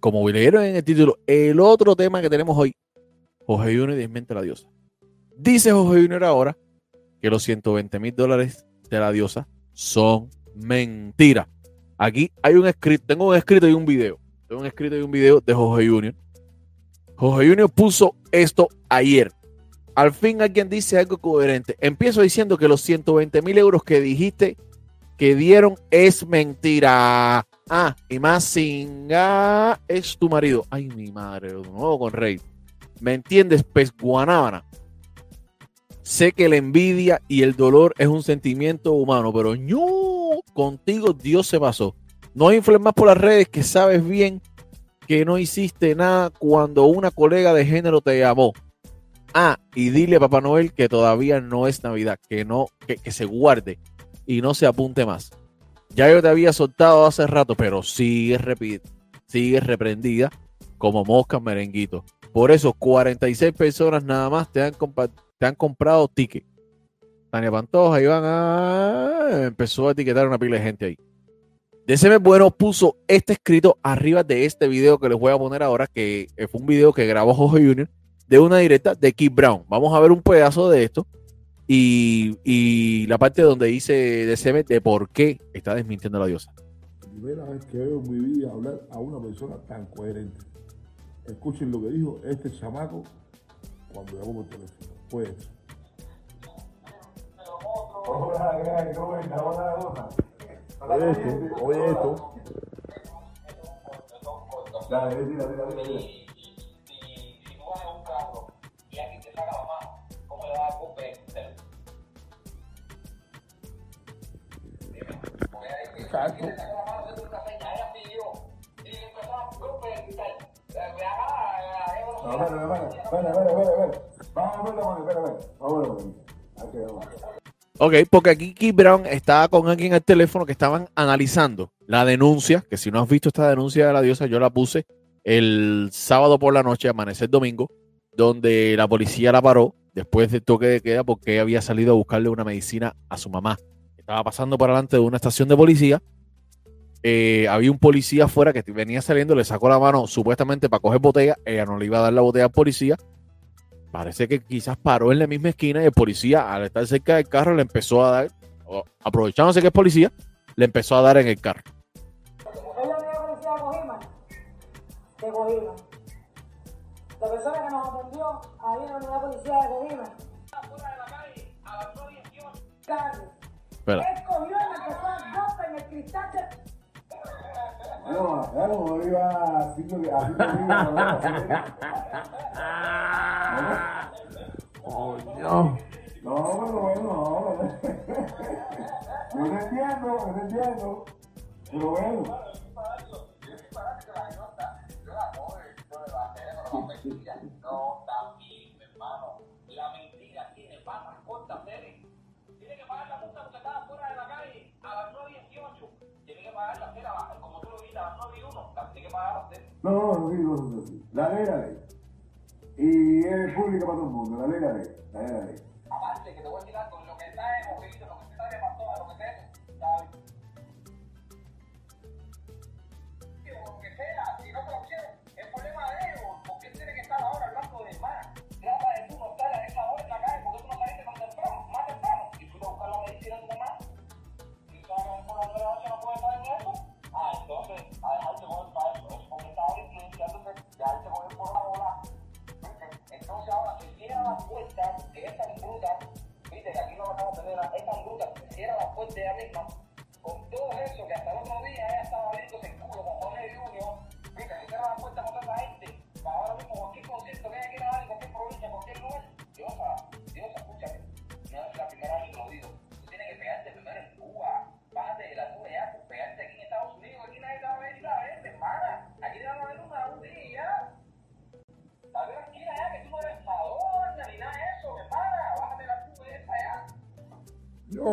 como leyeron en el título, el otro tema que tenemos hoy, Jorge Junior desmiente a la diosa. Dice Jorge Junior ahora que los 120 mil dólares de la diosa son mentira. Aquí hay un escrito, tengo un escrito y un video. Tengo un escrito y un video de Jorge Junior. Jorge Junior puso esto ayer. Al fin alguien dice algo coherente. Empiezo diciendo que los 120 mil euros que dijiste que dieron es mentira. Ah, y más singa es tu marido. Ay, mi madre, de nuevo con Rey. ¿Me entiendes? Pez guanábana. Sé que la envidia y el dolor es un sentimiento humano, pero no, contigo Dios se pasó. No infles más por las redes que sabes bien que no hiciste nada cuando una colega de género te llamó. Ah, y dile a Papá Noel que todavía no es Navidad, que no, que, que se guarde y no se apunte más. Ya yo te había soltado hace rato, pero sigue, reprendida como mosca merenguito. Por eso, 46 personas nada más te han, te han comprado ticket. Tania Pantoja, Iván, ah, empezó a etiquetar una pila de gente ahí. DCM Bueno puso este escrito arriba de este video que les voy a poner ahora, que fue un video que grabó Jorge Junior de una directa de Keith Brown. Vamos a ver un pedazo de esto y, y la parte donde dice DCM de por qué está desmintiendo a la diosa. Primera vez que veo en mi vida hablar a una persona tan coherente. Escuchen lo que dijo este chamaco cuando llamó por teléfono. Pues. Oye esto, oye esto. Dale, dile, dile, dile. Exacto. No, espera, espera, espera, espera, espera. Vamos a verlo, espera, espera. Vamos a verlo. Aquí, vamos. Ok, porque aquí Keith Brown estaba con alguien al teléfono que estaban analizando la denuncia, que si no has visto esta denuncia de la diosa, yo la puse el sábado por la noche, amanecer domingo, donde la policía la paró después del toque de queda porque había salido a buscarle una medicina a su mamá. Estaba pasando por delante de una estación de policía. Eh, había un policía afuera que venía saliendo, le sacó la mano supuestamente para coger botella. Ella no le iba a dar la botella al policía. Parece que quizás paró en la misma esquina y el policía, al estar cerca del carro, le empezó a dar, aprovechándose que es policía, le empezó a dar en el carro. Policía de Cojima. De Cojima. La persona que nos atendió ahí en la unidad policía de Cojima. Fuera de la calle, a las 18. Espera. Él cogió y empezó a dar en el cristal de... No, claro, no Oh, no. No, bueno, bueno, no. Yo te entiendo, yo te entiendo. Pero bueno. No, No, no, no, no, no, no. La ley, la ley. Y es pública para todo el mundo. La ley, la ley. La ley, la ley.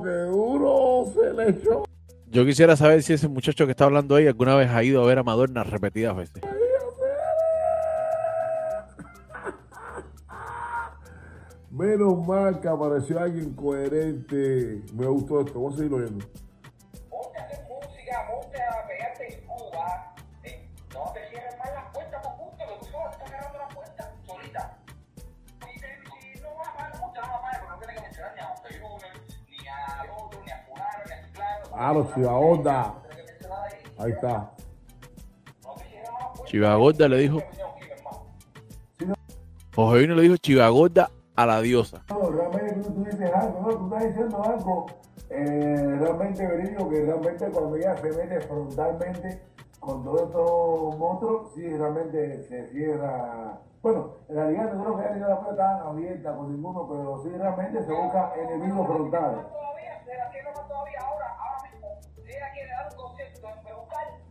Qué duro se le echó. Yo quisiera saber si ese muchacho que está hablando ahí alguna vez ha ido a ver a Madonna repetidas veces. Menos mal que apareció alguien coherente. Me gustó esto. Vamos a seguir oyendo. Claro, Chivaonda. Ahí está. Chivagorda le dijo. Jorge Junior le dijo Chivagorda a la diosa. No, realmente tú, tú dices algo, ¿no? Tú estás diciendo algo eh, realmente verídico, que realmente cuando ella se mete frontalmente con todos estos monstruos, sí, realmente se cierra. Bueno, en realidad no creo que haya tenido la puerta tan abierta con ninguno, pero sí realmente se busca enemigos frontales. todavía, se la tiene más todavía ahora, Perucal,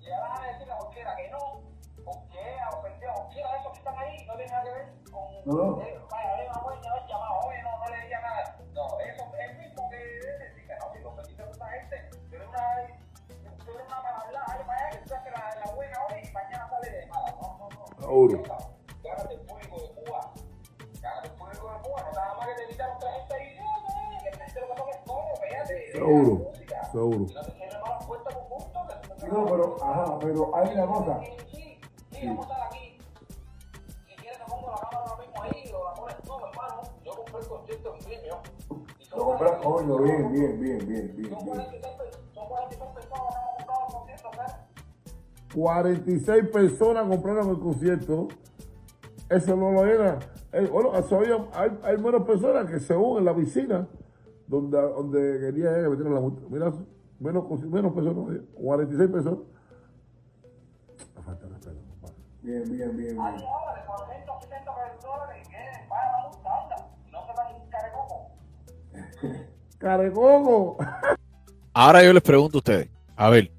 le van a decir a cualquiera que no, ofendió a cualquiera de esos que están ahí, no tiene nada que ver con. No, no. Eh, vaya, llamado, oye, no, no le diga nada. No, eso es el mismo que decir que no, si lo ofendiste a esta gente, tú eres una. Tú eres que tú la, la buena hoy y mañana sale de mala. No, no, no. Seguro. Gánate el público de Cuba. Gánate el público de Cuba, no nada más que te invitaron otra gente ahí. No, no, que te lo que toques todo, fíjate. Seguro, Música. seguro. No, pero, ajá, pero hay una cosa. Sí, sí, sí, vamos a estar aquí. Si quieres te pongo la cámara ahora mismo ahí o la pones tú, hermano. Yo compré el concierto en premio. Y son Lo compras, coño, bien, bien, bien, bien, bien, son bien. 46 pe- son 46 personas que han comprado el concierto, ¿sabes? 46 personas compraron el concierto. Eso no lo era. Eh, bueno, eso había- hay, hay menos personas que según en la piscina donde, donde quería metieran la multa. Mira, menos, menos personas, había, 46 personas. Me falta respeto, compadre. Bien, bien, bien, bien. dólares, 470 dólares y que vaya la multa, anda. No se van a carecoco. ¡Carecoco! Ahora yo les pregunto a ustedes. A ver,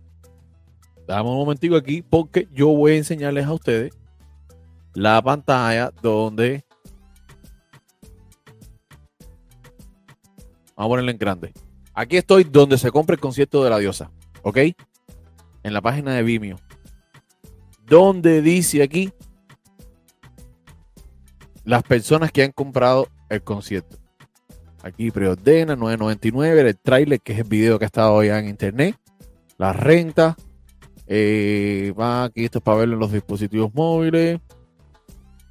dame un momentico aquí porque yo voy a enseñarles a ustedes la pantalla donde... Vamos a ponerla en grande. Aquí estoy donde se compra el concierto de la diosa. ¿Ok? En la página de Vimeo. Donde dice aquí las personas que han comprado el concierto. Aquí preordena 9.99, el trailer que es el video que ha estado ya en internet, la renta, eh, va aquí esto es para verlo en los dispositivos móviles,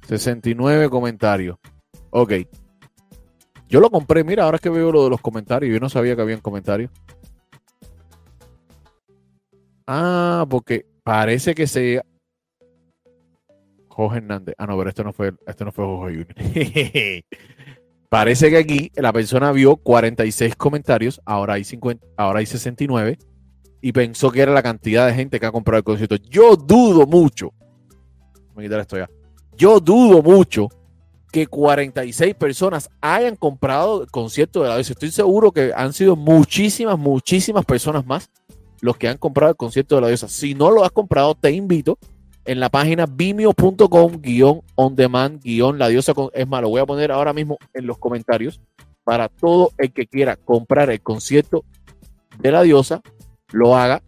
69 comentarios. Ok. Yo lo compré, mira, ahora es que veo lo de los comentarios, yo no sabía que habían comentarios. Ah, porque parece que se Jorge Hernández. Ah, no, pero esto no fue, esto no fue Jorge Junior. Parece que aquí la persona vio 46 comentarios, ahora hay 50, ahora hay 69 y pensó que era la cantidad de gente que ha comprado el concierto. Yo dudo mucho. A quitar esto ya. Yo dudo mucho que 46 personas hayan comprado el concierto de la vez. Estoy seguro que han sido muchísimas, muchísimas personas más los que han comprado el concierto de la diosa. Si no lo has comprado, te invito en la página vimeo.com guion on demand guion la diosa es más lo voy a poner ahora mismo en los comentarios para todo el que quiera comprar el concierto de la diosa lo haga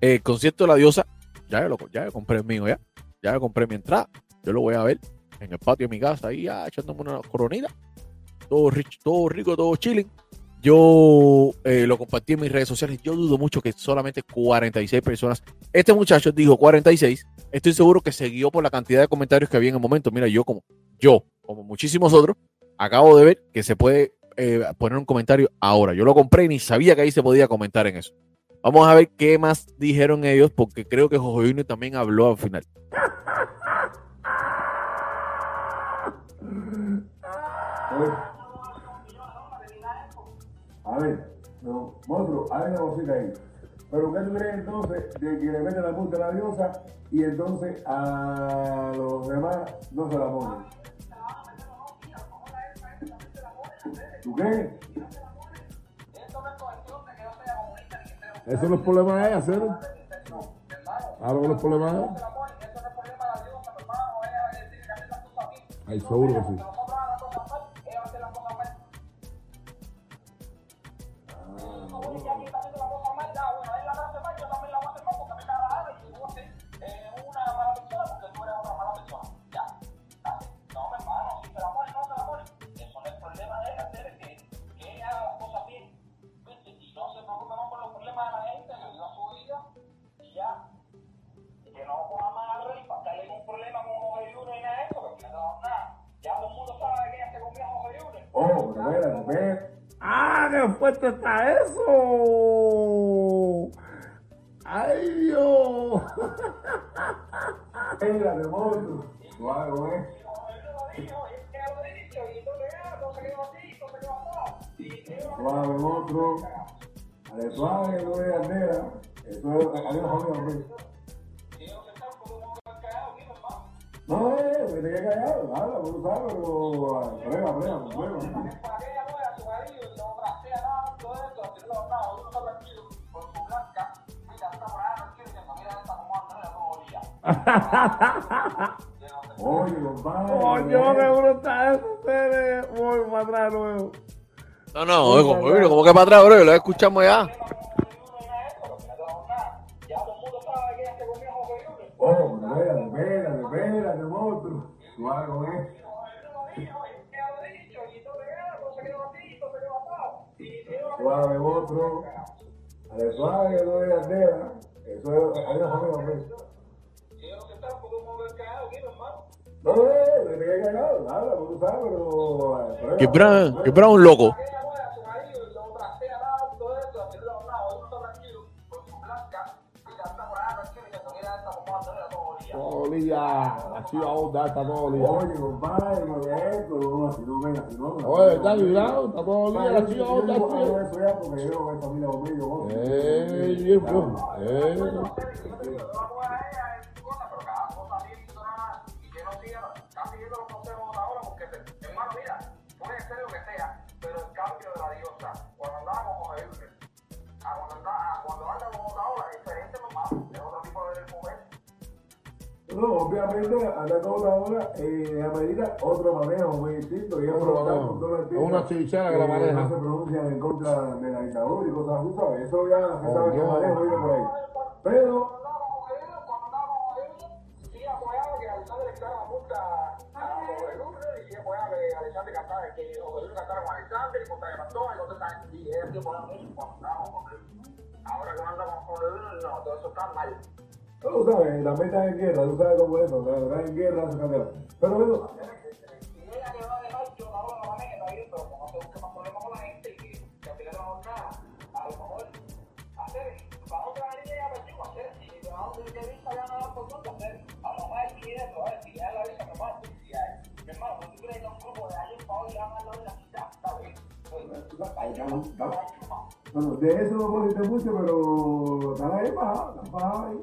el concierto de la diosa ya lo ya yo compré el mío ya ya compré mi entrada yo lo voy a ver en el patio de mi casa ahí ya, echándome una coronita todo rico todo rico todo chilling yo eh, lo compartí en mis redes sociales. Yo dudo mucho que solamente 46 personas. Este muchacho dijo 46. Estoy seguro que se guió por la cantidad de comentarios que había en el momento. Mira, yo como yo, como muchísimos otros, acabo de ver que se puede eh, poner un comentario ahora. Yo lo compré y ni sabía que ahí se podía comentar en eso. Vamos a ver qué más dijeron ellos, porque creo que José Junior también habló al final. A ver, no, monstruo, hay una cosita ahí. Pero ¿qué tú crees entonces de que le meten la multa a la diosa y entonces a los demás no se la ponen? ¿Tú crees? Eso no es problema de ella, hacerlo. Claro que. Ay, seguro que sí. A. ¡Ah, qué fuerte está eso! ¡Ay, Dios! Mira, de. Suave, güey. Suave, monstruo. Ale, suave, güey, Andera. Eso es, No, eh, que te quede callado, habla, tú sabes, pero prueba, prueba, prueba. Oye, compadre. Coño, qué brutal eso, ustedes. Voy para atrás luego. No, no, oigo, oigo, como que para atrás, bro, lo escuchamos ya. Suave, monstruo. Ale, suave, no. Eso es. No, no, no, que te quede callado, habla, pues tú sabes, pero... prueba, Que Brown, prueba. que Brown un loco. Así va a onda, está todo olía. Oye, compadre, no es esto, no, así no venga, así no. Oye, está cuidado, está todo No, obviamente, andando otra hora, eh, amerita otro manejo muy distinto. Y es el una chichara que la maneja. No se pronuncian en contra de la dictadura y cosas así, ¿sabes? Eso ya se sabe que no. manejo viene por ahí. Pero, que que que toda. Ahora que anda con Junior, no, todo eso está mal. Tú sabes, la meta en guerra, tú sabes cómo es la verdad en guerra se. Pero bueno, está es, está. Bueno, de eso no decir mucho, pero están ahí para ahí.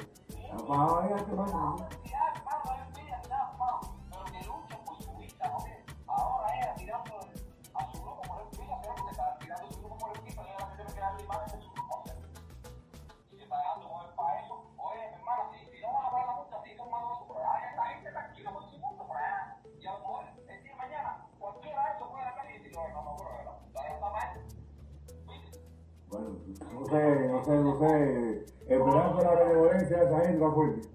Bueno, no sé, no sé, no sé. Con la benevolencia de esa gente va fuerte.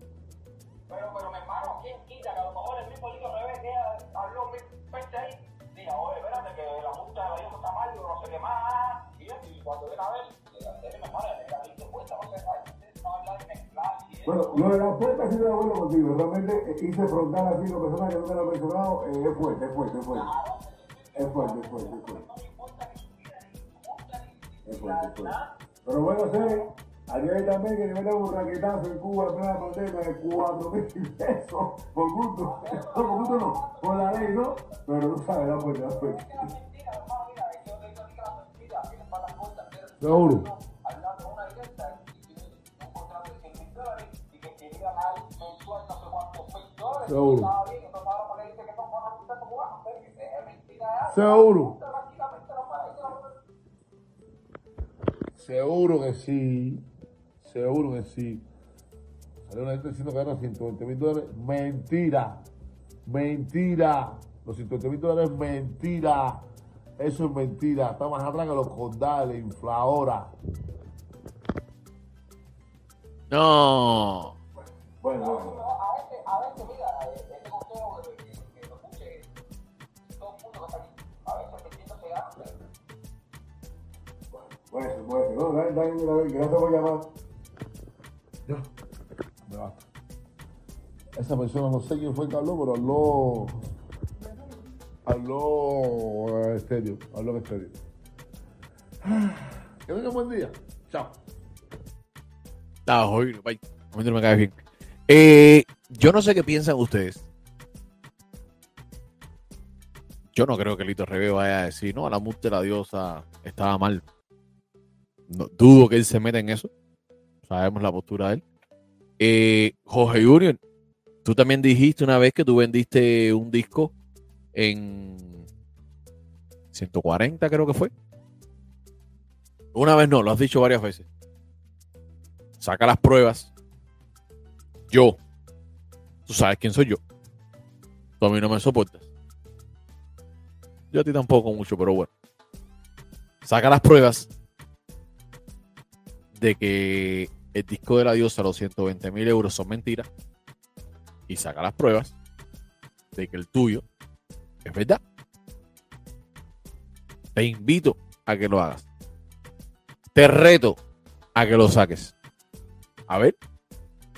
Pero, pero mi hermano, ¿quién quita que a lo mejor el mismo libro revés que habló veces ahí? Diga, oye, espérate que la multa de la hija está mal, yo no sé qué más. Y, cuando viene a ver, mi hermano, le 20 vueltas, no sé, no hablar de mezclar. Bueno, lo de la puerta sí de acuerdo contigo. Realmente eh, hice frontal así con personas que nunca lo han mencionado. eh, es fuerte, es fuerte, es fuerte. Es fuerte, es fuerte, es fuerte. Es fuerte, es fuerte. Pero bueno, sé, ayer también que le metan un raquetazo en Cuba en plena pandemia de 4 mil pesos por gusto. No, por gusto no, por la ley, ¿no? Pero tú sabes, la fuerte, la fuerte. Mentira, hermano, mira, es que yo te digo a ti que la mentira tiene patas cortas, pero Seguro. hablando de una directa y tiene un contrato de 100 mil dólares y que quería dar mensual no sé cuántos mil dólares. Seguro. Seguro. Seguro que sí. Seguro que sí. Salió una gente diciendo que ganan 120 mil dólares. Mentira. Mentira. Los 120 mil dólares es mentira. Eso es mentira. Está más atrás que los condales, infladora. No. Bueno, bueno. A veces, a veces, mira, eh, este consejo que, lo escuche todo el mundo aquí, a veces el se puede ser. No, dale, dale. Gracias por llamar. Esa persona no sé quién fue que habló, pero habló. Habló eh, estéreo. Habló estéreo. Que tengan buen día. Chao. Bye. A mí no me cae bien. Eh, yo no sé qué piensan ustedes. Yo no creo que Lito Rebe vaya a decir, no, la multa de la diosa estaba mal. No, dudo que él se meta en eso. Sabemos la postura de él. Eh, Jorge Junior, tú también dijiste una vez que tú vendiste un disco en 140, creo que fue. Una vez no, lo has dicho varias veces. Saca las pruebas. Yo. Tú sabes quién soy yo. Tú a mí no me soportas. Yo a ti tampoco mucho, pero bueno. Saca las pruebas de que el disco de la diosa, los 120 mil euros son mentiras. Y saca las pruebas de que el tuyo es verdad. Te invito a que lo hagas. Te reto a que lo saques. A ver,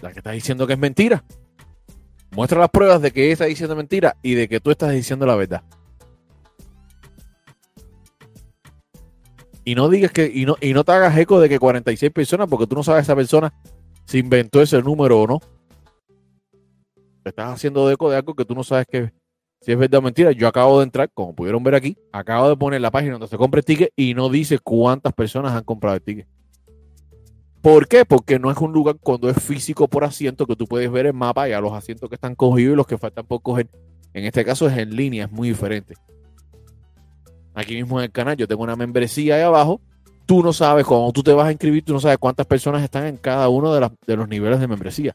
la que estás diciendo que es mentira. Muestra las pruebas de que está diciendo mentira y de que tú estás diciendo la verdad. Y no digas que, y no, y no te hagas eco de que 46 personas, porque tú no sabes esa persona si inventó ese número o no. Te estás haciendo eco de algo que tú no sabes que si es verdad o mentira. Yo acabo de entrar, como pudieron ver aquí, acabo de poner la página donde se compra el ticket y no dice cuántas personas han comprado el ticket. ¿Por qué? Porque no es un lugar cuando es físico por asiento que tú puedes ver el mapa y a los asientos que están cogidos y los que faltan por coger. En este caso es en línea, es muy diferente. Aquí mismo en el canal yo tengo una membresía ahí abajo. Tú no sabes, cuando tú te vas a inscribir, tú no sabes cuántas personas están en cada uno de, los niveles de membresía.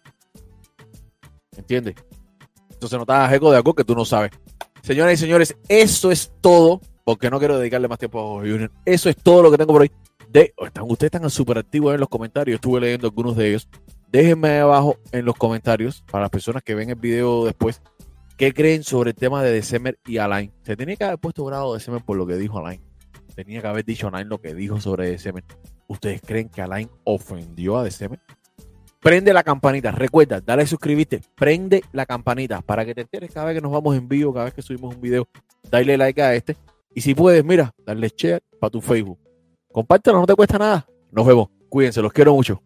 ¿Entiendes? Entonces no te hagas eco de algo que tú no sabes. Señoras y señores, eso es todo. Porque no quiero dedicarle más tiempo a Jorge Junior. Eso es todo lo que tengo por hoy. De, están, ustedes están súper activos en los comentarios. Estuve leyendo algunos de ellos. Déjenme ahí abajo en los comentarios para las personas que ven el video después. ¿Qué creen sobre el tema de December y Alain? Se tenía que haber puesto grado de December por lo que dijo Alain. Tenía que haber dicho Alain lo que dijo sobre December. ¿Ustedes creen que Alain ofendió a December? Prende la campanita. Recuerda, dale suscribirte. Prende la campanita para que te enteres cada vez que nos vamos en vivo, cada vez que subimos un video. Dale like a este. Y si puedes, mira, darle share para tu Facebook. Compártelo, no te cuesta nada. Nos vemos. Cuídense, los quiero mucho.